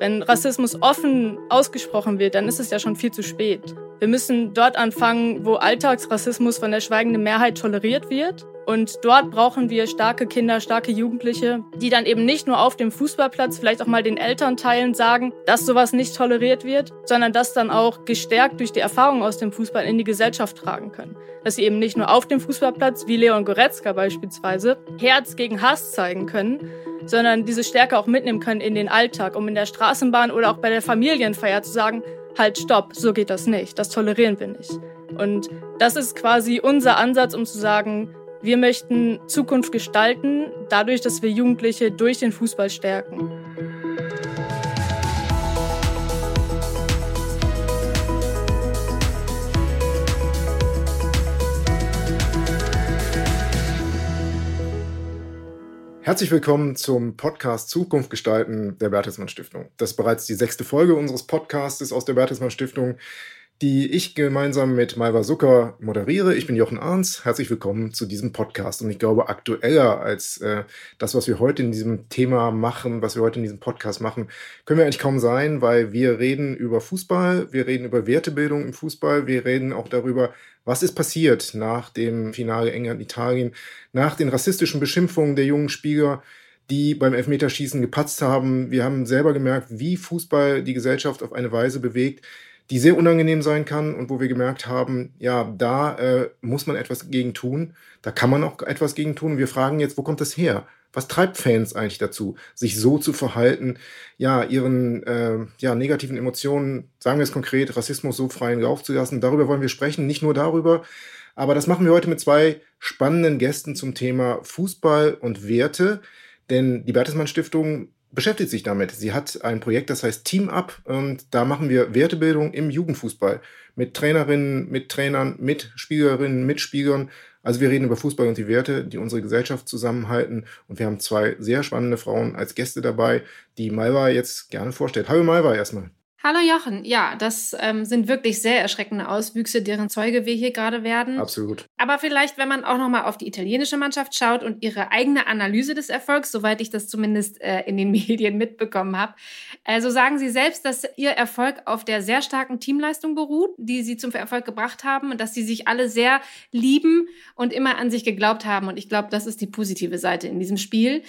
Wenn Rassismus offen ausgesprochen wird, dann ist es ja schon viel zu spät. Wir müssen dort anfangen, wo Alltagsrassismus von der schweigenden Mehrheit toleriert wird. Und dort brauchen wir starke Kinder, starke Jugendliche, die dann eben nicht nur auf dem Fußballplatz vielleicht auch mal den Elternteilen sagen, dass sowas nicht toleriert wird, sondern das dann auch gestärkt durch die Erfahrung aus dem Fußball in die Gesellschaft tragen können. Dass sie eben nicht nur auf dem Fußballplatz, wie Leon Goretzka beispielsweise, Herz gegen Hass zeigen können, sondern diese Stärke auch mitnehmen können in den Alltag, um in der Straßenbahn oder auch bei der Familienfeier zu sagen, halt, stopp, so geht das nicht, das tolerieren wir nicht. Und das ist quasi unser Ansatz, um zu sagen, wir möchten Zukunft gestalten, dadurch, dass wir Jugendliche durch den Fußball stärken. Herzlich willkommen zum Podcast Zukunft gestalten der Bertelsmann Stiftung. Das ist bereits die sechste Folge unseres Podcasts aus der Bertelsmann Stiftung, die ich gemeinsam mit Malva Zucker moderiere. Ich bin Jochen Arns. Herzlich willkommen zu diesem Podcast. Und ich glaube, aktueller als äh, das, was wir heute in diesem Thema machen, was wir heute in diesem Podcast machen, können wir eigentlich kaum sein, weil wir reden über Fußball, wir reden über Wertebildung im Fußball, wir reden auch darüber, was ist passiert nach dem Finale England-Italien, nach den rassistischen Beschimpfungen der jungen Spieler, die beim Elfmeterschießen gepatzt haben. Wir haben selber gemerkt, wie Fußball die Gesellschaft auf eine Weise bewegt, die sehr unangenehm sein kann und wo wir gemerkt haben, ja, da äh, muss man etwas gegen tun, da kann man auch etwas gegen tun. Wir fragen jetzt, wo kommt das her? Was treibt Fans eigentlich dazu, sich so zu verhalten, ja, ihren äh, ja, negativen Emotionen, sagen wir es konkret, Rassismus so freien Lauf zu lassen? Darüber wollen wir sprechen, nicht nur darüber, aber das machen wir heute mit zwei spannenden Gästen zum Thema Fußball und Werte. Denn die Bertelsmann Stiftung beschäftigt sich damit. Sie hat ein Projekt, das heißt Team Up und da machen wir Wertebildung im Jugendfußball mit Trainerinnen, mit Trainern, mit Spielerinnen, mit Spielern. Also wir reden über Fußball und die Werte, die unsere Gesellschaft zusammenhalten und wir haben zwei sehr spannende Frauen als Gäste dabei, die Malva jetzt gerne vorstellt. Hallo Malva erstmal. Hallo Jochen, ja, das ähm, sind wirklich sehr erschreckende Auswüchse, deren Zeuge wir hier gerade werden. Absolut. Aber vielleicht, wenn man auch nochmal auf die italienische Mannschaft schaut und ihre eigene Analyse des Erfolgs, soweit ich das zumindest äh, in den Medien mitbekommen habe, so sagen sie selbst, dass ihr Erfolg auf der sehr starken Teamleistung beruht, die sie zum Erfolg gebracht haben und dass sie sich alle sehr lieben und immer an sich geglaubt haben. Und ich glaube, das ist die positive Seite in diesem Spiel.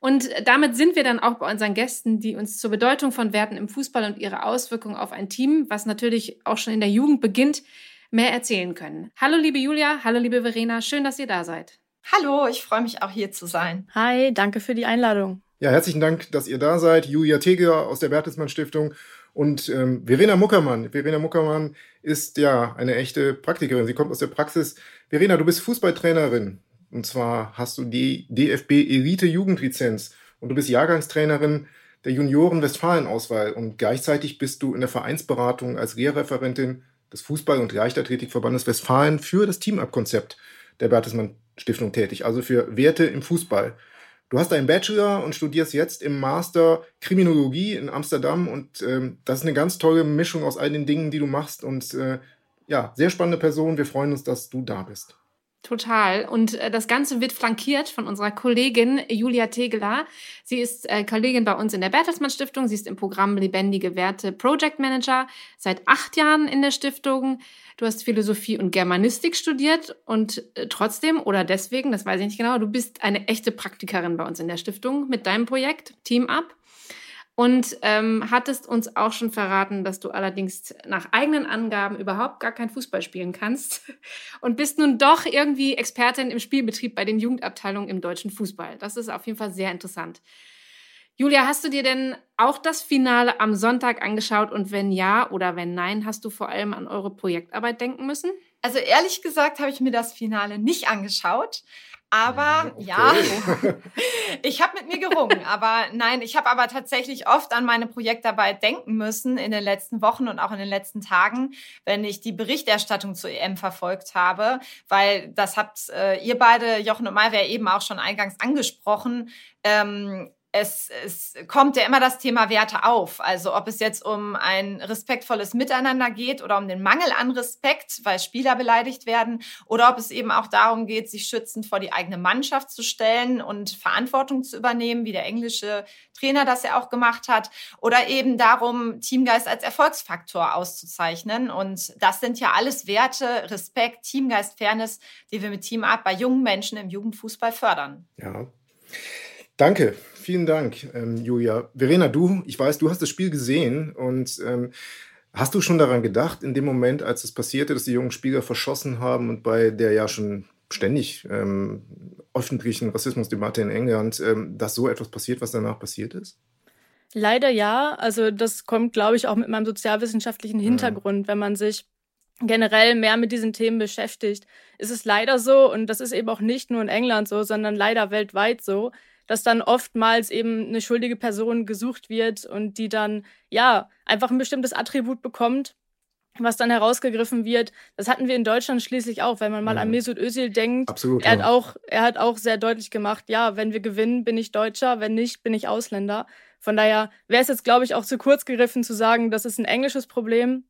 Und damit sind wir dann auch bei unseren Gästen, die uns zur Bedeutung von Werten im Fußball und ihre Aus Auswirkungen auf ein Team, was natürlich auch schon in der Jugend beginnt, mehr erzählen können. Hallo liebe Julia, hallo liebe Verena, schön, dass ihr da seid. Hallo, ich freue mich auch hier zu sein. Hi, danke für die Einladung. Ja, herzlichen Dank, dass ihr da seid. Julia Teger aus der Bertelsmann Stiftung und ähm, Verena Muckermann. Verena Muckermann ist ja eine echte Praktikerin. Sie kommt aus der Praxis. Verena, du bist Fußballtrainerin. Und zwar hast du die DFB Elite Jugendlizenz und du bist Jahrgangstrainerin der Junioren-Westfalen-Auswahl und gleichzeitig bist du in der Vereinsberatung als Lehrreferentin des Fußball- und Leichtathletikverbandes Westfalen für das Team-Up-Konzept der Bertelsmann Stiftung tätig, also für Werte im Fußball. Du hast einen Bachelor und studierst jetzt im Master Kriminologie in Amsterdam und ähm, das ist eine ganz tolle Mischung aus all den Dingen, die du machst und äh, ja, sehr spannende Person. Wir freuen uns, dass du da bist. Total. Und äh, das Ganze wird flankiert von unserer Kollegin Julia Tegeler. Sie ist äh, Kollegin bei uns in der Bertelsmann Stiftung. Sie ist im Programm Lebendige Werte Project Manager seit acht Jahren in der Stiftung. Du hast Philosophie und Germanistik studiert und äh, trotzdem oder deswegen, das weiß ich nicht genau, du bist eine echte Praktikerin bei uns in der Stiftung mit deinem Projekt Team Up und ähm, hattest uns auch schon verraten, dass du allerdings nach eigenen Angaben überhaupt gar kein Fußball spielen kannst und bist nun doch irgendwie Expertin im Spielbetrieb bei den Jugendabteilungen im deutschen Fußball. Das ist auf jeden Fall sehr interessant. Julia, hast du dir denn auch das Finale am Sonntag angeschaut und wenn ja oder wenn nein, hast du vor allem an eure Projektarbeit denken müssen? Also ehrlich gesagt habe ich mir das Finale nicht angeschaut. Aber okay. ja, ich habe mit mir gerungen. Aber nein, ich habe aber tatsächlich oft an meine Projektarbeit denken müssen in den letzten Wochen und auch in den letzten Tagen, wenn ich die Berichterstattung zur EM verfolgt habe, weil das habt äh, ihr beide, Jochen und Malwer, eben auch schon eingangs angesprochen. Ähm, es, es kommt ja immer das Thema Werte auf. Also ob es jetzt um ein respektvolles Miteinander geht oder um den Mangel an Respekt, weil Spieler beleidigt werden, oder ob es eben auch darum geht, sich schützend vor die eigene Mannschaft zu stellen und Verantwortung zu übernehmen, wie der englische Trainer das ja auch gemacht hat, oder eben darum, Teamgeist als Erfolgsfaktor auszuzeichnen. Und das sind ja alles Werte, Respekt, Teamgeist, Fairness, die wir mit Team Up bei jungen Menschen im Jugendfußball fördern. Ja. Danke, vielen Dank, ähm, Julia. Verena, du, ich weiß, du hast das Spiel gesehen und ähm, hast du schon daran gedacht, in dem Moment, als es passierte, dass die jungen Spieler verschossen haben und bei der ja schon ständig ähm, öffentlichen Rassismusdebatte in England, ähm, dass so etwas passiert, was danach passiert ist? Leider ja. Also das kommt, glaube ich, auch mit meinem sozialwissenschaftlichen Hintergrund, mhm. wenn man sich generell mehr mit diesen Themen beschäftigt, ist es leider so, und das ist eben auch nicht nur in England so, sondern leider weltweit so, dass dann oftmals eben eine schuldige Person gesucht wird und die dann ja einfach ein bestimmtes Attribut bekommt, was dann herausgegriffen wird. Das hatten wir in Deutschland schließlich auch, wenn man mal ja. an Mesut Özil denkt. Absolut. Er hat auch, er hat auch sehr deutlich gemacht, ja, wenn wir gewinnen, bin ich Deutscher, wenn nicht, bin ich Ausländer. Von daher wäre es jetzt, glaube ich, auch zu kurz gegriffen zu sagen, das ist ein englisches Problem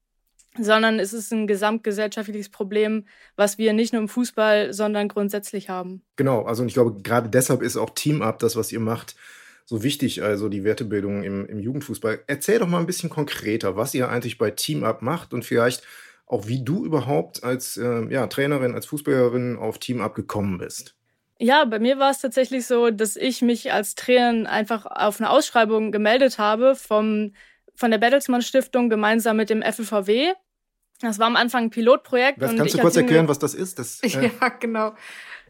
sondern es ist ein gesamtgesellschaftliches Problem, was wir nicht nur im Fußball, sondern grundsätzlich haben. Genau, also ich glaube, gerade deshalb ist auch Team Up, das, was ihr macht, so wichtig, also die Wertebildung im, im Jugendfußball. Erzähl doch mal ein bisschen konkreter, was ihr eigentlich bei Team Up macht und vielleicht auch, wie du überhaupt als äh, ja, Trainerin, als Fußballerin auf Team Up gekommen bist. Ja, bei mir war es tatsächlich so, dass ich mich als Trainerin einfach auf eine Ausschreibung gemeldet habe vom, von der Bertelsmann Stiftung gemeinsam mit dem FFVW. Das war am Anfang ein Pilotprojekt. Was, kannst du kurz erklären, was das ist? Das, äh ja, genau.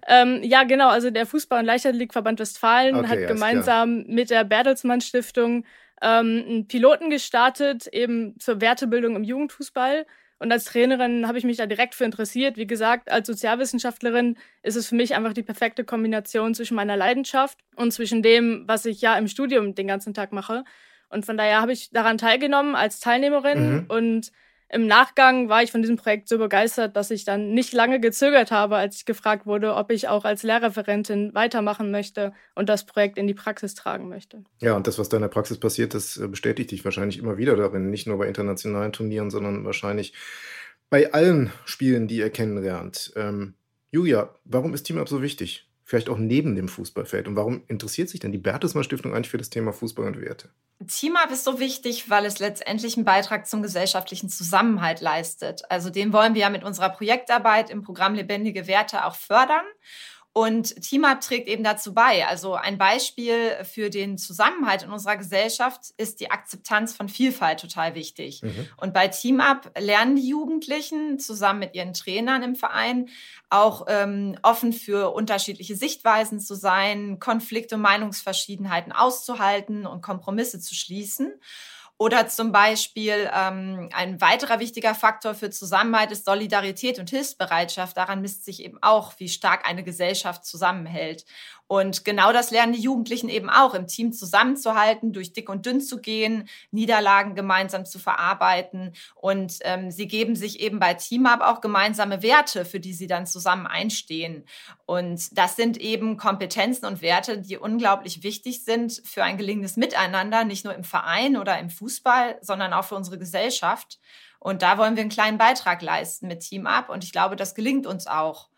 Ähm, ja, genau. Also der Fußball- und Leichtathletikverband Westfalen okay, hat ja, gemeinsam mit der Bertelsmann Stiftung ähm, einen Piloten gestartet, eben zur Wertebildung im Jugendfußball. Und als Trainerin habe ich mich da direkt für interessiert. Wie gesagt, als Sozialwissenschaftlerin ist es für mich einfach die perfekte Kombination zwischen meiner Leidenschaft und zwischen dem, was ich ja im Studium den ganzen Tag mache. Und von daher habe ich daran teilgenommen als Teilnehmerin mhm. und im Nachgang war ich von diesem Projekt so begeistert, dass ich dann nicht lange gezögert habe, als ich gefragt wurde, ob ich auch als Lehrreferentin weitermachen möchte und das Projekt in die Praxis tragen möchte. Ja, und das, was da in der Praxis passiert, das äh, bestätigt dich wahrscheinlich immer wieder darin, nicht nur bei internationalen Turnieren, sondern wahrscheinlich bei allen Spielen, die ihr kennenlernt. Ähm, Julia, warum ist Team Up so wichtig? Vielleicht auch neben dem Fußballfeld? Und warum interessiert sich denn die Bertelsmann Stiftung eigentlich für das Thema Fußball und Werte? Team-Up ist so wichtig, weil es letztendlich einen Beitrag zum gesellschaftlichen Zusammenhalt leistet. Also den wollen wir ja mit unserer Projektarbeit im Programm Lebendige Werte auch fördern. Und TeamUp trägt eben dazu bei. Also ein Beispiel für den Zusammenhalt in unserer Gesellschaft ist die Akzeptanz von Vielfalt total wichtig. Mhm. Und bei TeamUp lernen die Jugendlichen zusammen mit ihren Trainern im Verein auch ähm, offen für unterschiedliche Sichtweisen zu sein, Konflikte und Meinungsverschiedenheiten auszuhalten und Kompromisse zu schließen. Oder zum Beispiel ähm, ein weiterer wichtiger Faktor für Zusammenhalt ist Solidarität und Hilfsbereitschaft. Daran misst sich eben auch, wie stark eine Gesellschaft zusammenhält. Und genau das lernen die Jugendlichen eben auch, im Team zusammenzuhalten, durch dick und dünn zu gehen, Niederlagen gemeinsam zu verarbeiten. Und ähm, sie geben sich eben bei Team-Up auch gemeinsame Werte, für die sie dann zusammen einstehen. Und das sind eben Kompetenzen und Werte, die unglaublich wichtig sind für ein gelingendes Miteinander, nicht nur im Verein oder im Fußball, sondern auch für unsere Gesellschaft. Und da wollen wir einen kleinen Beitrag leisten mit Team-Up. Und ich glaube, das gelingt uns auch.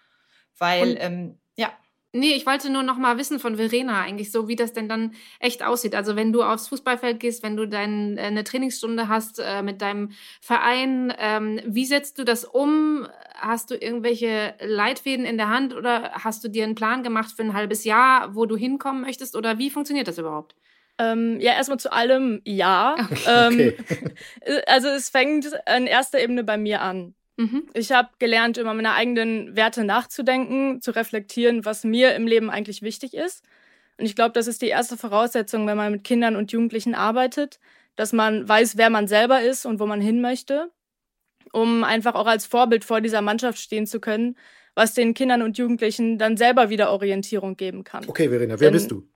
Weil, ähm, ja. Nee, ich wollte nur noch mal wissen von Verena eigentlich so, wie das denn dann echt aussieht. Also wenn du aufs Fußballfeld gehst, wenn du dein, äh, eine Trainingsstunde hast äh, mit deinem Verein, ähm, wie setzt du das um? Hast du irgendwelche Leitfäden in der Hand oder hast du dir einen Plan gemacht für ein halbes Jahr, wo du hinkommen möchtest oder wie funktioniert das überhaupt? Ähm, ja, erstmal zu allem ja. Okay. Ähm, also es fängt in erster Ebene bei mir an. Mhm. Ich habe gelernt, über meine eigenen Werte nachzudenken, zu reflektieren, was mir im Leben eigentlich wichtig ist. Und ich glaube, das ist die erste Voraussetzung, wenn man mit Kindern und Jugendlichen arbeitet, dass man weiß, wer man selber ist und wo man hin möchte, um einfach auch als Vorbild vor dieser Mannschaft stehen zu können, was den Kindern und Jugendlichen dann selber wieder Orientierung geben kann. Okay, Verena, wer Denn, bist du?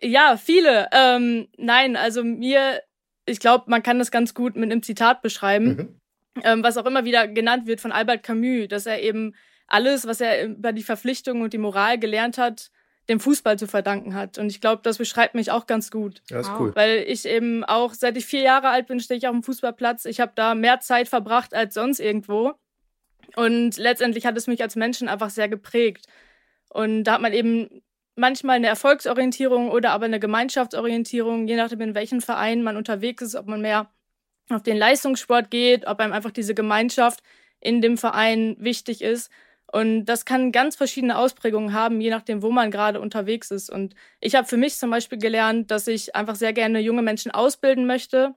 Ja, viele. Ähm, nein, also mir, ich glaube, man kann das ganz gut mit einem Zitat beschreiben. Mhm ähm, was auch immer wieder genannt wird von Albert Camus, dass er eben alles, was er über die Verpflichtungen und die Moral gelernt hat, dem Fußball zu verdanken hat. Und ich glaube, das beschreibt mich auch ganz gut. Ja, ist cool. Weil ich eben auch, seit ich vier Jahre alt bin, stehe ich auf dem Fußballplatz. Ich habe da mehr Zeit verbracht als sonst irgendwo. Und letztendlich hat es mich als Menschen einfach sehr geprägt. Und da hat man eben manchmal eine Erfolgsorientierung oder aber eine Gemeinschaftsorientierung, je nachdem, in welchem Verein man unterwegs ist, ob man mehr auf den Leistungssport geht, ob einem einfach diese Gemeinschaft in dem Verein wichtig ist. Und das kann ganz verschiedene Ausprägungen haben, je nachdem, wo man gerade unterwegs ist. Und ich habe für mich zum Beispiel gelernt, dass ich einfach sehr gerne junge Menschen ausbilden möchte,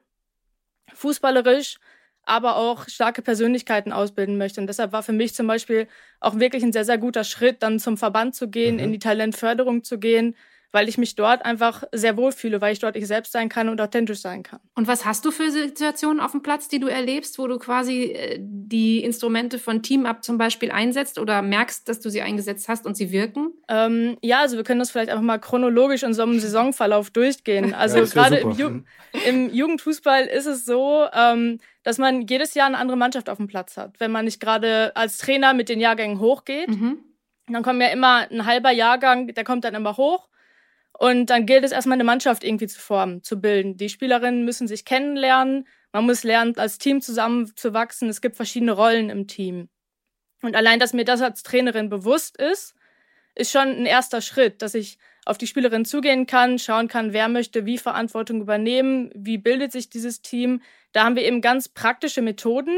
fußballerisch, aber auch starke Persönlichkeiten ausbilden möchte. Und deshalb war für mich zum Beispiel auch wirklich ein sehr, sehr guter Schritt, dann zum Verband zu gehen, mhm. in die Talentförderung zu gehen, weil ich mich dort einfach sehr wohl fühle, weil ich dort ich selbst sein kann und authentisch sein kann. Und was hast du für Situationen auf dem Platz, die du erlebst, wo du quasi äh, die Instrumente von Team Up zum Beispiel einsetzt oder merkst, dass du sie eingesetzt hast und sie wirken? Ähm, ja, also wir können das vielleicht einfach mal chronologisch in so einem Saisonverlauf durchgehen. Also ja, gerade im, Ju im, Jugendfußball ist es so, ähm, dass man jedes Jahr eine andere Mannschaft auf dem Platz hat. Wenn man nicht gerade als Trainer mit den Jahrgängen hochgeht, mhm. dann kommt ja immer ein halber Jahrgang, der kommt dann immer hoch und dann gilt es erstmal eine Mannschaft irgendwie zu formen, zu bilden. Die Spielerinnen müssen sich kennenlernen. Man muss lernen, als Team zusammenzuwachsen. Es gibt verschiedene Rollen im Team. Und allein, dass mir das als Trainerin bewusst ist, ist schon ein erster Schritt, dass ich auf die Spielerin zugehen kann, schauen kann, wer möchte wie Verantwortung übernehmen, wie bildet sich dieses Team. Da haben wir eben ganz praktische Methoden,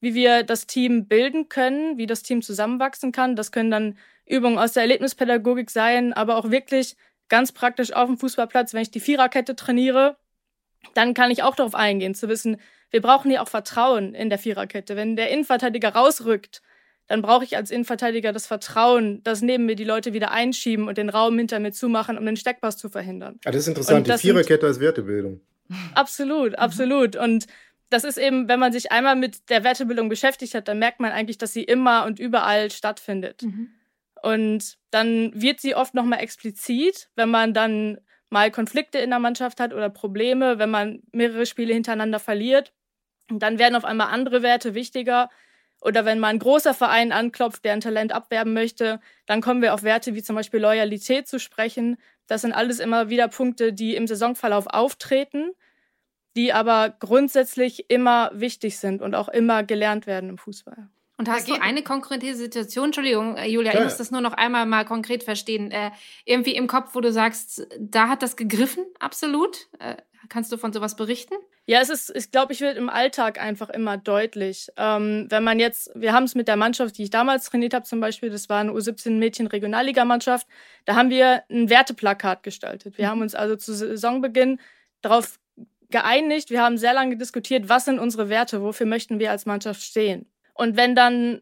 wie wir das Team bilden können, wie das Team zusammenwachsen kann. Das können dann Übungen aus der Erlebnispädagogik sein, aber auch wirklich ganz praktisch auf dem Fußballplatz, wenn ich die Viererkette trainiere, dann kann ich auch darauf eingehen, zu wissen, wir brauchen hier auch Vertrauen in der Viererkette. Wenn der Innenverteidiger rausrückt, dann brauche ich als Innenverteidiger das Vertrauen, dass neben mir die Leute wieder einschieben und den Raum hinter mir zumachen, um den Steckpass zu verhindern. Ja, das ist interessant, das die Viererkette als Wertebildung. Absolut, absolut. Und das ist eben, wenn man sich einmal mit der Wertebildung beschäftigt hat, dann merkt man eigentlich, dass sie immer und überall stattfindet. Mhm. Und dann wird sie oft nochmal explizit, wenn man dann mal Konflikte in der Mannschaft hat oder Probleme, wenn man mehrere Spiele hintereinander verliert. Und dann werden auf einmal andere Werte wichtiger. Oder wenn mal ein großer Verein anklopft, der ein Talent abwerben möchte, dann kommen wir auf Werte wie zum Beispiel Loyalität zu sprechen. Das sind alles immer wieder Punkte, die im Saisonverlauf auftreten, die aber grundsätzlich immer wichtig sind und auch immer gelernt werden im Fußball. Und hast du eine konkrete Situation, Entschuldigung, äh, Julia, Klar. ich muss das nur noch einmal mal konkret verstehen, äh, irgendwie im Kopf, wo du sagst, da hat das gegriffen, absolut. Äh, kannst du von sowas berichten? Ja, es ist, ich glaube, ich wird im Alltag einfach immer deutlich. Ähm, wenn man jetzt, wir haben es mit der Mannschaft, die ich damals trainiert habe, zum Beispiel, das war eine U17-Mädchen-Regionalligamannschaft, da haben wir ein Werteplakat gestaltet. Wir mhm. haben uns also zu Saisonbeginn darauf geeinigt, wir haben sehr lange diskutiert, was sind unsere Werte, wofür möchten wir als Mannschaft stehen. Und wenn dann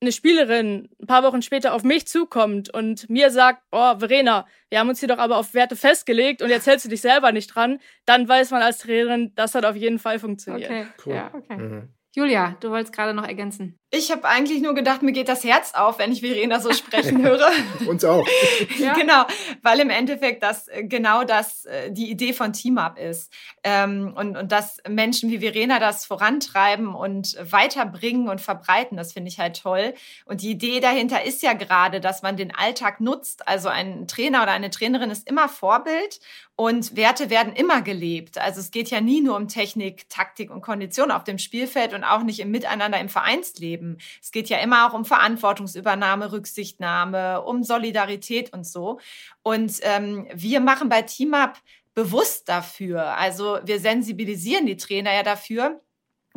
eine Spielerin ein paar Wochen später auf mich zukommt und mir sagt, oh, Verena, wir haben uns hier doch aber auf Werte festgelegt und jetzt hältst du dich selber nicht dran, dann weiß man als Trainerin, das hat auf jeden Fall funktioniert. Okay, cool. Ja, okay. Mhm. Julia, du wolltest gerade noch ergänzen. Ich habe eigentlich nur gedacht, mir geht das Herz auf, wenn ich Verena so sprechen höre. Uns auch. ja. Genau, weil im Endeffekt das äh, genau das äh, die Idee von Team Up ist. Ähm, und, und dass Menschen wie Verena das vorantreiben und weiterbringen und verbreiten, das finde ich halt toll. Und die Idee dahinter ist ja gerade, dass man den Alltag nutzt. Also ein Trainer oder eine Trainerin ist immer Vorbild und Werte werden immer gelebt. Also es geht ja nie nur um Technik, Taktik und Kondition auf dem Spielfeld und auch nicht im Miteinander im Vereinsleben. Es geht ja immer auch um Verantwortungsübernahme, Rücksichtnahme, um Solidarität und so. Und ähm, wir machen bei TeamUp bewusst dafür. Also wir sensibilisieren die Trainer ja dafür,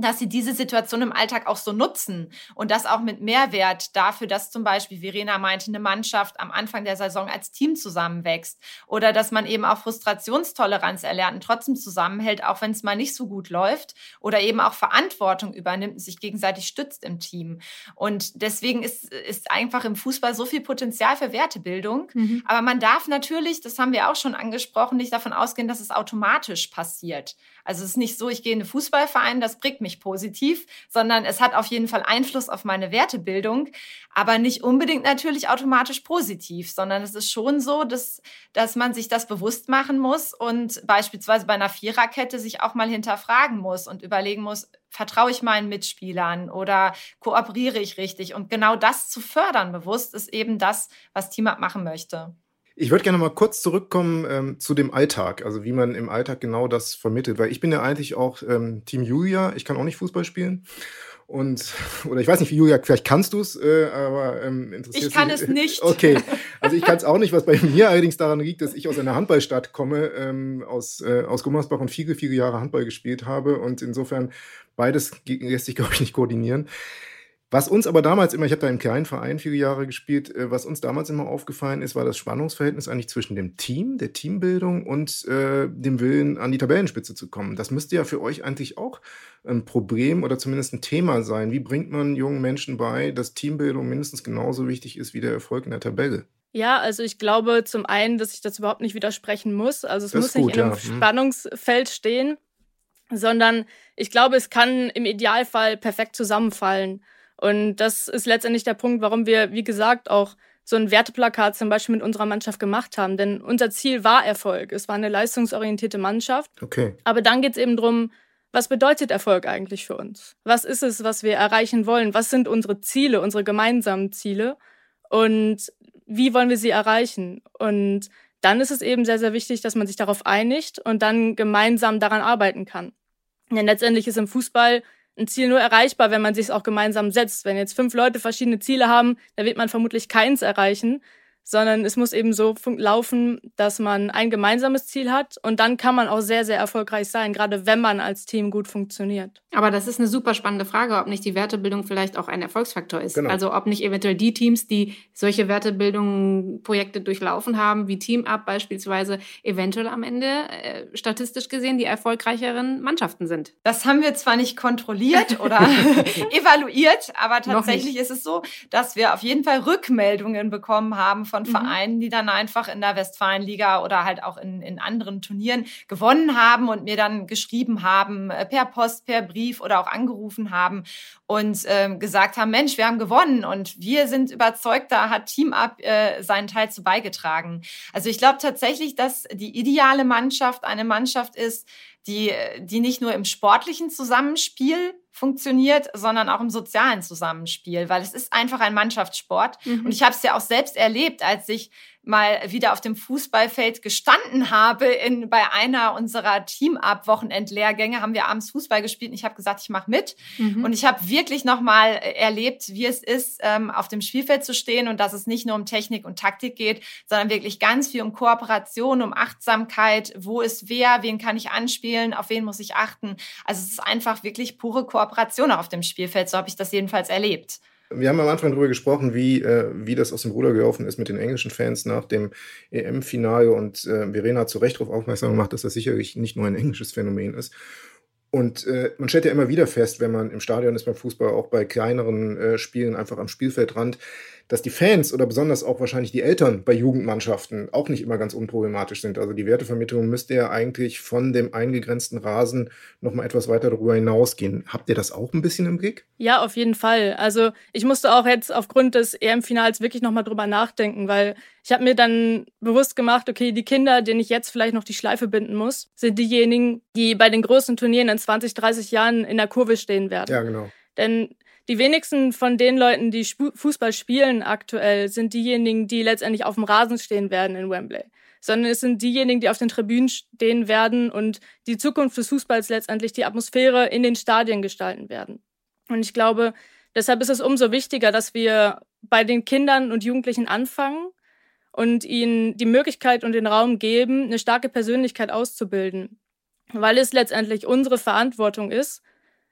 dass sie diese Situation im Alltag auch so nutzen und das auch mit Mehrwert dafür, dass zum Beispiel Verena meinte, eine Mannschaft am Anfang der Saison als Team zusammenwächst oder dass man eben auch Frustrationstoleranz erlernt und trotzdem zusammenhält, auch wenn es mal nicht so gut läuft oder eben auch Verantwortung übernimmt und sich gegenseitig stützt im Team. Und deswegen ist, ist einfach im Fußball so viel Potenzial für Wertebildung. Mhm. Aber man darf natürlich, das haben wir auch schon angesprochen, nicht davon ausgehen, dass es automatisch passiert. Also es ist nicht so, ich gehe in einen Fußballverein, das prägt mich positiv, sondern es hat auf jeden Fall Einfluss auf meine Wertebildung, aber nicht unbedingt natürlich automatisch positiv, sondern es ist schon so, dass, dass man sich das bewusst machen muss und beispielsweise bei einer Viererkette sich auch mal hinterfragen muss und überlegen muss, vertraue ich meinen Mitspielern oder kooperiere ich richtig? Und genau das zu fördern bewusst ist eben das, was Team Up machen möchte. Ich würde gerne mal kurz zurückkommen ähm, zu dem Alltag, also wie man im Alltag genau das vermittelt, weil ich bin ja eigentlich auch ähm, Team Julia, ich kann auch nicht Fußball spielen. Und, oder ich weiß nicht, wie Julia, vielleicht kannst du es, äh, aber ähm, interessiert Ich kann mich. es nicht. Okay, also ich kann es auch nicht, was bei mir allerdings daran liegt, dass ich aus einer Handballstadt komme, ähm, aus, äh, aus Gummersbach und viele, viele Jahre Handball gespielt habe und insofern beides lässt sich, glaube ich, nicht koordinieren. Was uns aber damals immer, ich habe da im kleinen Verein viele Jahre gespielt, äh, was uns damals immer aufgefallen ist, war das Spannungsverhältnis eigentlich zwischen dem Team, der Teambildung und äh, dem Willen, an die Tabellenspitze zu kommen. Das müsste ja für euch eigentlich auch ein Problem oder zumindest ein Thema sein. Wie bringt man jungen Menschen bei, dass Teambildung mindestens genauso wichtig ist wie der Erfolg in der Tabelle? Ja, also ich glaube zum einen, dass ich das überhaupt nicht widersprechen muss. Also es das muss nicht in einem ja. Mhm. Spannungsfeld stehen, sondern ich glaube, es kann im Idealfall perfekt zusammenfallen. Und das ist letztendlich der Punkt, warum wir, wie gesagt, auch so ein Werteplakat zum Beispiel mit unserer Mannschaft gemacht haben. Denn unser Ziel war Erfolg. Es war eine leistungsorientierte Mannschaft. Okay. Aber dann geht es eben darum, was bedeutet Erfolg eigentlich für uns? Was ist es, was wir erreichen wollen? Was sind unsere Ziele, unsere gemeinsamen Ziele? Und wie wollen wir sie erreichen? Und dann ist es eben sehr, sehr wichtig, dass man sich darauf einigt und dann gemeinsam daran arbeiten kann. Denn letztendlich ist im Fußball ein Ziel nur erreichbar, wenn man sich es auch gemeinsam setzt. Wenn jetzt fünf Leute verschiedene Ziele haben, dann wird man vermutlich keins erreichen sondern es muss eben so laufen, dass man ein gemeinsames Ziel hat und dann kann man auch sehr, sehr erfolgreich sein, gerade wenn man als Team gut funktioniert. Aber das ist eine super spannende Frage, ob nicht die Wertebildung vielleicht auch ein Erfolgsfaktor ist. Genau. Also ob nicht eventuell die Teams, die solche Wertebildung Projekte durchlaufen haben, wie Team Up beispielsweise, eventuell am Ende äh, statistisch gesehen die erfolgreicheren Mannschaften sind. Das haben wir zwar nicht kontrolliert oder evaluiert, aber tatsächlich ist es so, dass wir auf jeden Fall Rückmeldungen bekommen haben von von mhm. Vereinen, die dann einfach in der Westfalenliga oder halt auch in, in anderen Turnieren gewonnen haben und mir dann geschrieben haben, äh, per Post, per Brief oder auch angerufen haben und ähm, gesagt haben, Mensch, wir haben gewonnen und wir sind überzeugt, da hat Team Up äh, seinen Teil zu beigetragen. Also ich glaube tatsächlich, dass die ideale Mannschaft eine Mannschaft ist, die, die nicht nur im sportlichen Zusammenspiel funktioniert, sondern auch im sozialen Zusammenspiel, weil es ist einfach ein Mannschaftssport. Mhm. Und ich habe es ja auch selbst erlebt, als ich mal wieder auf dem Fußballfeld gestanden habe in bei einer unserer Team-Up-Wochenendlehrgänge haben wir abends Fußball gespielt und ich habe gesagt, ich mache mit mhm. und ich habe wirklich noch mal erlebt, wie es ist, ähm, auf dem Spielfeld zu stehen und dass es nicht nur um Technik und Taktik geht, sondern wirklich ganz viel um Kooperation, um Achtsamkeit, wo ist wer, wen kann ich anspielen, auf wen muss ich achten. Also es ist einfach wirklich pure Kooperation auf dem Spielfeld, so habe ich das jedenfalls erlebt. Wir haben am Anfang darüber gesprochen, wie, äh, wie das aus dem Ruder gelaufen ist mit den englischen Fans nach dem EM-Finale und äh, Verena hat zu Recht darauf aufmerksam gemacht, dass das sicherlich nicht nur ein englisches Phänomen ist. Und äh, man stellt ja immer wieder fest, wenn man im Stadion ist beim Fußball, auch bei kleineren äh, Spielen einfach am Spielfeldrand, dass die Fans oder besonders auch wahrscheinlich die Eltern bei Jugendmannschaften auch nicht immer ganz unproblematisch sind. Also die Wertevermittlung müsste ja eigentlich von dem eingegrenzten Rasen noch mal etwas weiter darüber hinausgehen. Habt ihr das auch ein bisschen im Blick? Ja, auf jeden Fall. Also ich musste auch jetzt aufgrund des EM-Finals wirklich noch mal drüber nachdenken, weil ich habe mir dann bewusst gemacht, okay, die Kinder, denen ich jetzt vielleicht noch die Schleife binden muss, sind diejenigen, die bei den größten Turnieren in 20, 30 Jahren in der Kurve stehen werden. Ja, genau. Denn die wenigsten von den Leuten, die Fußball spielen aktuell, sind diejenigen, die letztendlich auf dem Rasen stehen werden in Wembley. Sondern es sind diejenigen, die auf den Tribünen stehen werden und die Zukunft des Fußballs letztendlich die Atmosphäre in den Stadien gestalten werden. Und ich glaube, deshalb ist es umso wichtiger, dass wir bei den Kindern und Jugendlichen anfangen und ihnen die Möglichkeit und den Raum geben, eine starke Persönlichkeit auszubilden. Weil es letztendlich unsere Verantwortung ist,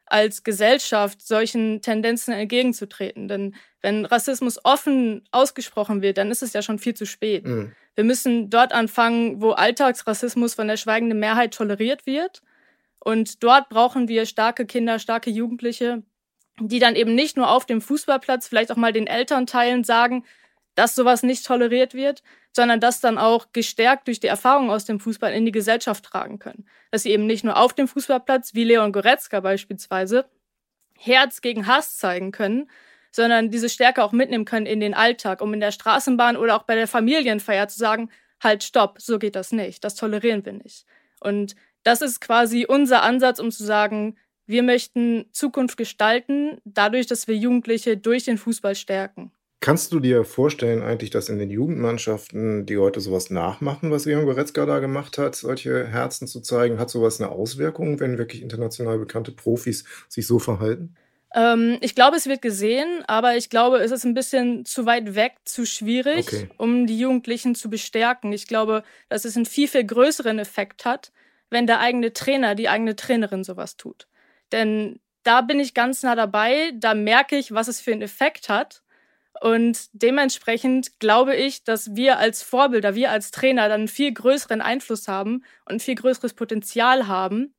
als Gesellschaft solchen Tendenzen entgegenzutreten. Denn wenn Rassismus offen ausgesprochen wird, dann ist es ja schon viel zu spät. Mhm. Wir müssen dort anfangen, wo Alltagsrassismus von der schweigenden Mehrheit toleriert wird. Und dort brauchen wir starke Kinder, starke Jugendliche, die dann eben nicht nur auf dem Fußballplatz vielleicht auch mal den Elternteilen sagen, dass sowas nicht toleriert wird, sondern das dann auch gestärkt durch die Erfahrung aus dem Fußball in die Gesellschaft tragen können. Dass sie eben nicht nur auf dem Fußballplatz, wie Leon Goretzka beispielsweise, Herz gegen Hass zeigen können, sondern diese Stärke auch mitnehmen können in den Alltag, um in der Straßenbahn oder auch bei der Familienfeier zu sagen, halt, stopp, so geht das nicht, das tolerieren wir nicht. Und das ist quasi unser Ansatz, um zu sagen, wir möchten Zukunft gestalten, dadurch, dass wir Jugendliche durch den Fußball stärken. Kannst du dir vorstellen eigentlich, dass in den Jugendmannschaften die heute sowas nachmachen, was Leon Goretzka da gemacht hat, solche Herzen zu zeigen? Hat sowas eine Auswirkung, wenn wirklich international bekannte Profis sich so verhalten? Ähm, ich glaube, es wird gesehen, aber ich glaube, es ist ein bisschen zu weit weg, zu schwierig, okay. um die Jugendlichen zu bestärken. Ich glaube, dass es einen viel, viel größeren Effekt hat, wenn der eigene Trainer, die eigene Trainerin sowas tut. Denn da bin ich ganz nah dabei, da merke ich, was es für einen Effekt hat. Und dementsprechend glaube ich, dass wir als Vorbilder, wir als Trainer dann viel größeren Einfluss haben und viel größeres Potenzial haben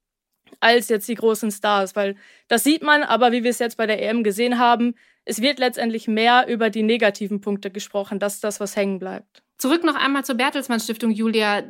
als jetzt die großen Stars, weil das sieht man, aber wie wir es jetzt bei der EM gesehen haben, es wird letztendlich mehr über die negativen Punkte gesprochen, das ist das, was hängen bleibt. Zurück noch einmal zur Bertelsmann Stiftung, Julia.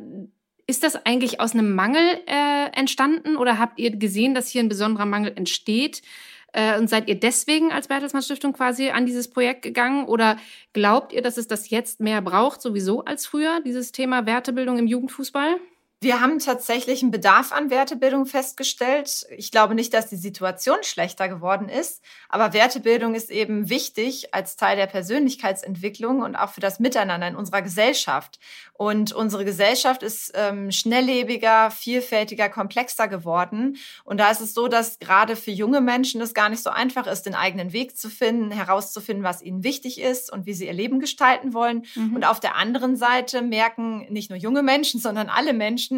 Ist das eigentlich aus einem Mangel äh, entstanden oder habt ihr gesehen, dass hier ein besonderer Mangel entsteht? Äh, und seid ihr deswegen als Bertelsmann Stiftung quasi an dieses Projekt gegangen? Oder glaubt ihr, dass es das jetzt mehr braucht, sowieso als früher, dieses Thema Wertebildung im Jugendfußball? Wir haben tatsächlich einen Bedarf an Wertebildung festgestellt. Ich glaube nicht, dass die Situation schlechter geworden ist, aber Wertebildung ist eben wichtig als Teil der Persönlichkeitsentwicklung und auch für das Miteinander in unserer Gesellschaft. Und unsere Gesellschaft ist ähm, schnelllebiger, vielfältiger, komplexer geworden. Und da ist es so, dass gerade für junge Menschen es gar nicht so einfach ist, den eigenen Weg zu finden, herauszufinden, was ihnen wichtig ist und wie sie ihr Leben gestalten wollen. Mhm. Und auf der anderen Seite merken nicht nur junge Menschen, sondern alle Menschen,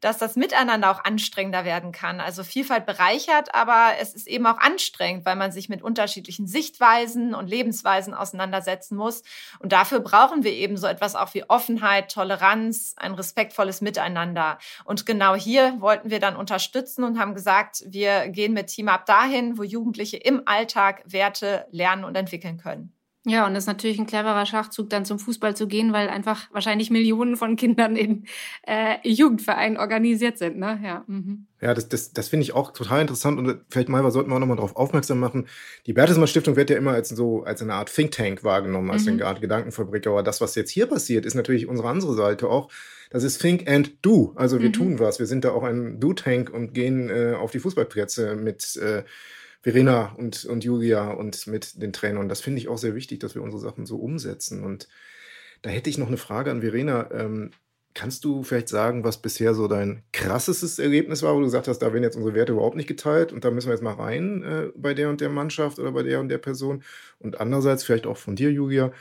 dass das Miteinander auch anstrengender werden kann. Also Vielfalt bereichert, aber es ist eben auch anstrengend, weil man sich mit unterschiedlichen Sichtweisen und Lebensweisen auseinandersetzen muss. Und dafür brauchen wir eben so etwas auch wie Offenheit, Toleranz, Toleranz, ein respektvolles Miteinander. Und genau hier wollten wir dann unterstützen und haben gesagt, wir gehen mit Team Up dahin, wo Jugendliche im Alltag Werte lernen und entwickeln können. Ja, und das ist natürlich ein cleverer Schachzug, dann zum Fußball zu gehen, weil einfach wahrscheinlich Millionen von Kindern in äh, Jugendvereinen organisiert sind. Ne? Ja, mhm. ja das, das, das finde ich auch total interessant und vielleicht mal sollten wir auch nochmal darauf aufmerksam machen. Die Bertelsmann Stiftung wird ja immer als so als eine Art Think Tank wahrgenommen, als mhm. eine Art Gedankenfabrik. Aber das, was jetzt hier passiert, ist natürlich unsere andere Seite auch. Das ist Think and Do. Also wir mhm. tun was. Wir sind da auch ein Do-Tank und gehen äh, auf die Fußballplätze mit äh, Verena und, und Julia und mit den Trainern. Das finde ich auch sehr wichtig, dass wir unsere Sachen so umsetzen. Und da hätte ich noch eine Frage an Verena. Ähm, kannst du vielleicht sagen, was bisher so dein krassestes Ergebnis war, wo du gesagt hast, da werden jetzt unsere Werte überhaupt nicht geteilt und da müssen wir jetzt mal rein äh, bei der und der Mannschaft oder bei der und der Person? Und andererseits vielleicht auch von dir, Julia,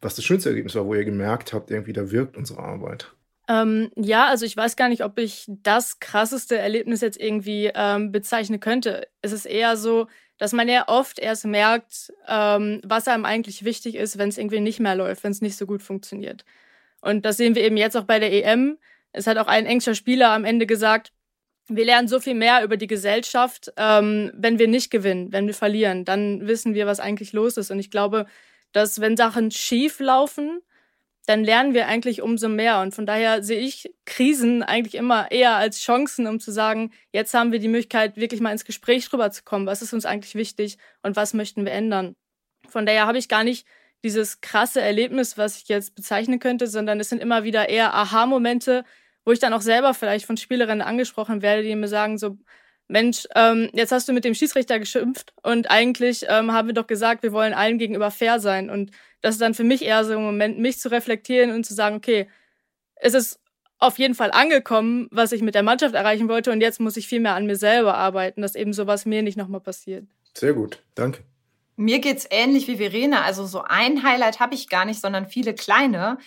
was das schönste Ergebnis war, wo ihr gemerkt habt, irgendwie da wirkt unsere Arbeit. Ähm, ja, also ich weiß gar nicht, ob ich das krasseste Erlebnis jetzt irgendwie ähm, bezeichnen könnte. Es ist eher so, dass man ja oft erst merkt, ähm, was einem eigentlich wichtig ist, wenn es irgendwie nicht mehr läuft, wenn es nicht so gut funktioniert. Und das sehen wir eben jetzt auch bei der EM. Es hat auch ein engster Spieler am Ende gesagt, wir lernen so viel mehr über die Gesellschaft, ähm, wenn wir nicht gewinnen, wenn wir verlieren. Dann wissen wir, was eigentlich los ist. Und ich glaube, dass wenn Sachen schief laufen, dann lernen wir eigentlich umso mehr. Und von daher sehe ich Krisen eigentlich immer eher als Chancen, um zu sagen, jetzt haben wir die Möglichkeit, wirklich mal ins Gespräch drüber zu kommen. Was ist uns eigentlich wichtig und was möchten wir ändern? Von daher habe ich gar nicht dieses krasse Erlebnis, was ich jetzt bezeichnen könnte, sondern es sind immer wieder eher Aha-Momente, wo ich dann auch selber vielleicht von Spielerinnen angesprochen werde, die mir sagen so, Mensch, ähm, jetzt hast du mit dem Schiedsrichter geschimpft und eigentlich ähm, haben wir doch gesagt, wir wollen allen gegenüber fair sein. Und das ist dann für mich eher so ein Moment, mich zu reflektieren und zu sagen, okay, es ist auf jeden Fall angekommen, was ich mit der Mannschaft erreichen wollte und jetzt muss ich viel mehr an mir selber arbeiten, dass eben sowas mir nicht nochmal passiert. Sehr gut, danke. Mir geht's ähnlich wie Verena. Also so ein Highlight habe ich gar nicht, sondern viele kleine.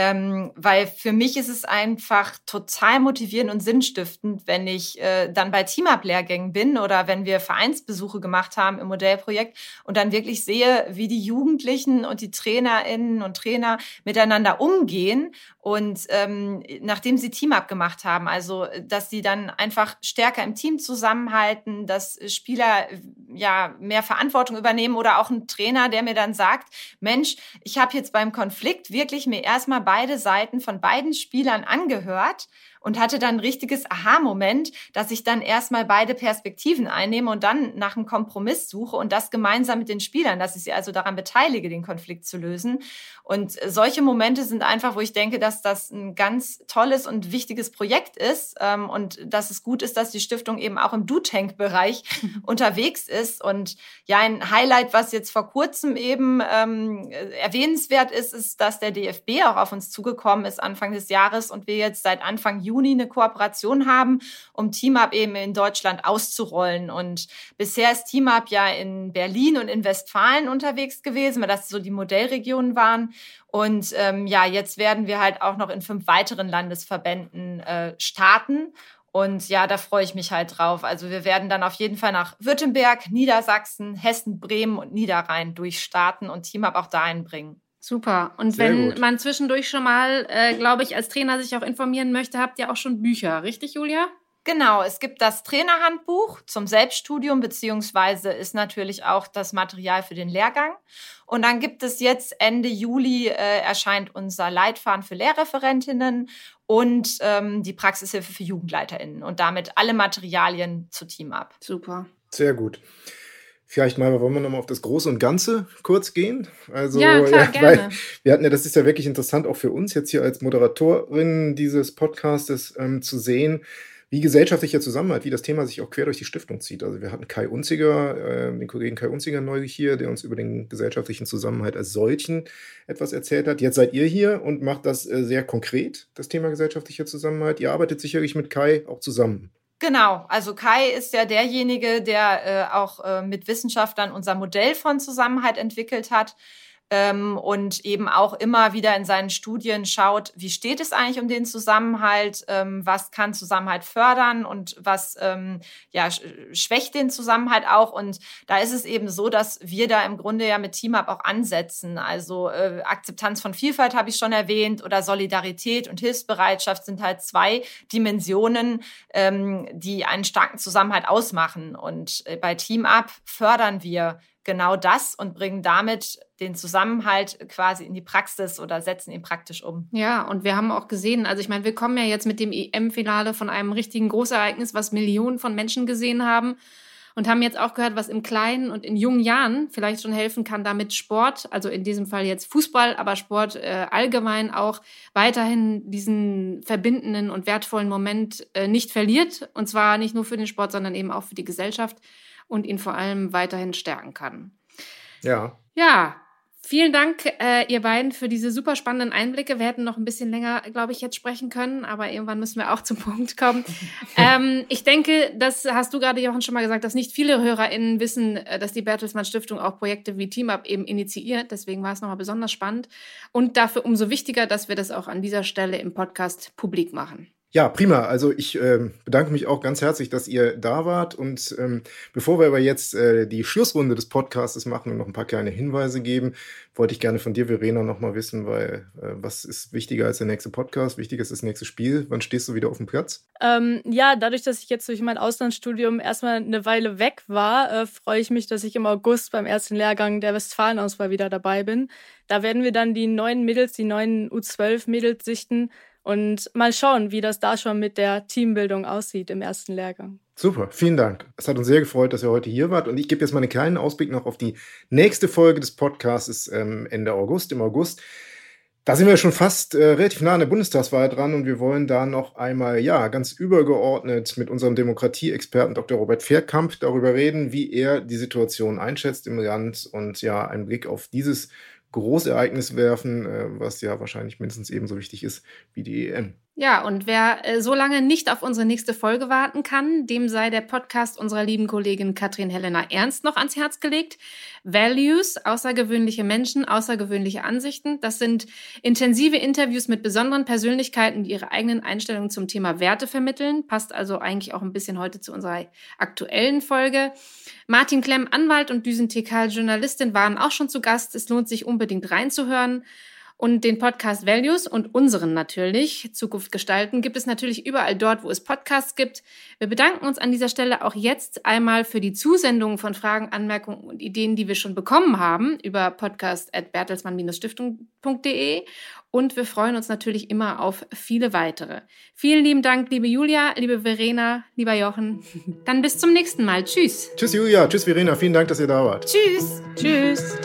Ähm, weil für mich ist es einfach total motivierend und sinnstiftend, wenn ich äh, dann bei Team-Up-Lehrgängen bin oder wenn wir Vereinsbesuche gemacht haben im Modellprojekt und dann wirklich sehe, wie die Jugendlichen und die Trainerinnen und Trainer miteinander umgehen und ähm, nachdem sie Team-Up gemacht haben, also dass sie dann einfach stärker im Team zusammenhalten, dass Spieler ja mehr Verantwortung übernehmen oder auch ein Trainer, der mir dann sagt, Mensch, ich habe jetzt beim Konflikt wirklich mir erstmal beide Seiten von beiden Spielern angehört und hatte dann ein richtiges Aha-Moment, dass ich dann erstmal beide Perspektiven einnehme und dann nach einem Kompromiss suche und das gemeinsam mit den Spielern, dass ich sie also daran beteilige, den Konflikt zu lösen. Und solche Momente sind einfach, wo ich denke, dass das ein ganz tolles und wichtiges Projekt ist ähm, und dass es gut ist, dass die Stiftung eben auch im Do-Tank-Bereich unterwegs ist. Und ja, ein Highlight, was jetzt vor kurzem eben ähm, erwähnenswert ist, ist, dass der DFB auch auf uns zugekommen ist Anfang des Jahres und wir jetzt seit Anfang Juni eine Kooperation haben, um TeamUp eben in Deutschland auszurollen. Und bisher ist TeamUp ja in Berlin und in Westfalen unterwegs gewesen, weil das so die Modellregionen waren. Und ähm, ja, jetzt werden wir halt auch noch in fünf weiteren Landesverbänden äh, starten. Und ja, da freue ich mich halt drauf. Also wir werden dann auf jeden Fall nach Württemberg, Niedersachsen, Hessen, Bremen und Niederrhein durchstarten und TeamUp auch da einbringen. Super. Und Sehr wenn gut. man zwischendurch schon mal, äh, glaube ich, als Trainer sich auch informieren möchte, habt ihr auch schon Bücher, richtig, Julia? Genau, es gibt das Trainerhandbuch zum Selbststudium, beziehungsweise ist natürlich auch das Material für den Lehrgang. Und dann gibt es jetzt Ende Juli äh, erscheint unser Leitfaden für Lehrreferentinnen und ähm, die Praxishilfe für JugendleiterInnen und damit alle Materialien zu Team ab. Super. Sehr gut. Vielleicht mal, wollen wir nochmal auf das Große und Ganze kurz gehen? Also, ja, klar, ja, gerne. wir hatten ja, das ist ja wirklich interessant auch für uns jetzt hier als Moderatorin dieses Podcastes ähm, zu sehen, wie gesellschaftlicher Zusammenhalt, wie das Thema sich auch quer durch die Stiftung zieht. Also wir hatten Kai Unziger, äh, den Kollegen Kai Unziger neulich hier, der uns über den gesellschaftlichen Zusammenhalt als solchen etwas erzählt hat. Jetzt seid ihr hier und macht das äh, sehr konkret, das Thema gesellschaftlicher Zusammenhalt. Ihr arbeitet sicherlich mit Kai auch zusammen. Genau, also Kai ist ja derjenige, der äh, auch äh, mit Wissenschaftlern unser Modell von Zusammenhalt entwickelt hat und eben auch immer wieder in seinen Studien schaut, wie steht es eigentlich um den Zusammenhalt, ähm, was kann Zusammenhalt fördern und was ähm, ja, schwächt den Zusammenhalt auch. Und da ist es eben so, dass wir da im Grunde ja mit TeamUp auch ansetzen. Also äh, Akzeptanz von Vielfalt habe ich schon erwähnt oder Solidarität und Hilfsbereitschaft sind halt zwei Dimensionen, ähm, die einen starken Zusammenhalt ausmachen. Und äh, bei TeamUp fördern wir genau das und bringen damit den Zusammenhalt quasi in die Praxis oder setzen ihn praktisch um. Ja, und wir haben auch gesehen, also ich meine, wir kommen ja jetzt mit dem EM-Finale von einem richtigen Großereignis, was Millionen von Menschen gesehen haben und haben jetzt auch gehört, was im Kleinen und in jungen Jahren vielleicht schon helfen kann, damit Sport, also in diesem Fall jetzt Fußball, aber Sport äh, allgemein auch weiterhin diesen verbindenden und wertvollen Moment äh, nicht verliert. Und zwar nicht nur für den Sport, sondern eben auch für die Gesellschaft und ihn vor allem weiterhin stärken kann. Ja. Ja, Vielen Dank, äh, ihr beiden, für diese super spannenden Einblicke. Wir hätten noch ein bisschen länger, glaube ich, jetzt sprechen können, aber irgendwann müssen wir auch zum Punkt kommen. ähm, ich denke, das hast du gerade, Jochen, schon mal gesagt, dass nicht viele HörerInnen wissen, äh, dass die Bertelsmann Stiftung auch Projekte wie TeamUp eben initiiert. Deswegen war es nochmal besonders spannend. Und dafür umso wichtiger, dass wir das auch an dieser Stelle im Podcast publik machen. Ja, prima. Also ich ähm, bedanke mich auch ganz herzlich, dass ihr da wart. Und ähm, bevor wir aber jetzt äh, die Schlussrunde des Podcasts machen und noch ein paar kleine Hinweise geben, wollte ich gerne von dir, Verena, nochmal wissen, weil äh, was ist wichtiger als der nächste Podcast? Wichtiger ist das nächste Spiel. Wann stehst du wieder auf dem Platz? Ähm, ja, dadurch, dass ich jetzt durch mein Auslandsstudium erstmal eine Weile weg war, äh, freue ich mich, dass ich im August beim ersten Lehrgang der Westfalenauswahl wieder dabei bin. Da werden wir dann die neuen Mädels, die neuen U12-Mädels sichten und mal schauen, wie das da schon mit der Teambildung aussieht im ersten Lehrgang. Super, vielen Dank. Es hat uns sehr gefreut, dass ihr heute hier wart. Und ich gebe jetzt mal einen kleinen Ausblick noch auf die nächste Folge des Podcasts ähm, Ende August, im August. Da sind wir schon fast äh, relativ nah an der Bundestagswahl dran und wir wollen da noch einmal, ja, ganz übergeordnet mit unserem Demokratieexperten Dr. Robert Fairkamp darüber reden, wie er die Situation einschätzt im Land und ja, einen Blick auf dieses Großereignis werfen, äh, was ja wahrscheinlich mindestens ebenso wichtig ist wie die EM. Ja, und wer äh, so lange nicht auf unsere nächste Folge warten kann, dem sei der Podcast unserer lieben Kollegin Katrin Helena Ernst noch ans Herz gelegt. Values, außergewöhnliche Menschen, außergewöhnliche Ansichten. Das sind intensive Interviews mit besonderen Persönlichkeiten, die ihre eigenen Einstellungen zum Thema Werte vermitteln. Passt also eigentlich auch ein bisschen heute zu unserer aktuellen Folge. Martin Klemm, Anwalt und Düsen TK Journalistin waren auch schon zu Gast. Es lohnt sich unbedingt reinzuhören. Und den Podcast Values und unseren natürlich, Zukunft gestalten, gibt es natürlich überall dort, wo es Podcasts gibt. Wir bedanken uns an dieser Stelle auch jetzt einmal für die Zusendungen von Fragen, Anmerkungen und Ideen, die wir schon bekommen haben über podcast.bertelsmann-stiftung.de. Und wir freuen uns natürlich immer auf viele weitere. Vielen lieben Dank, liebe Julia, liebe Verena, lieber Jochen. Dann bis zum nächsten Mal. Tschüss. Tschüss, Julia. Tschüss, Verena. Vielen Dank, dass ihr da wart. Tschüss. Tschüss.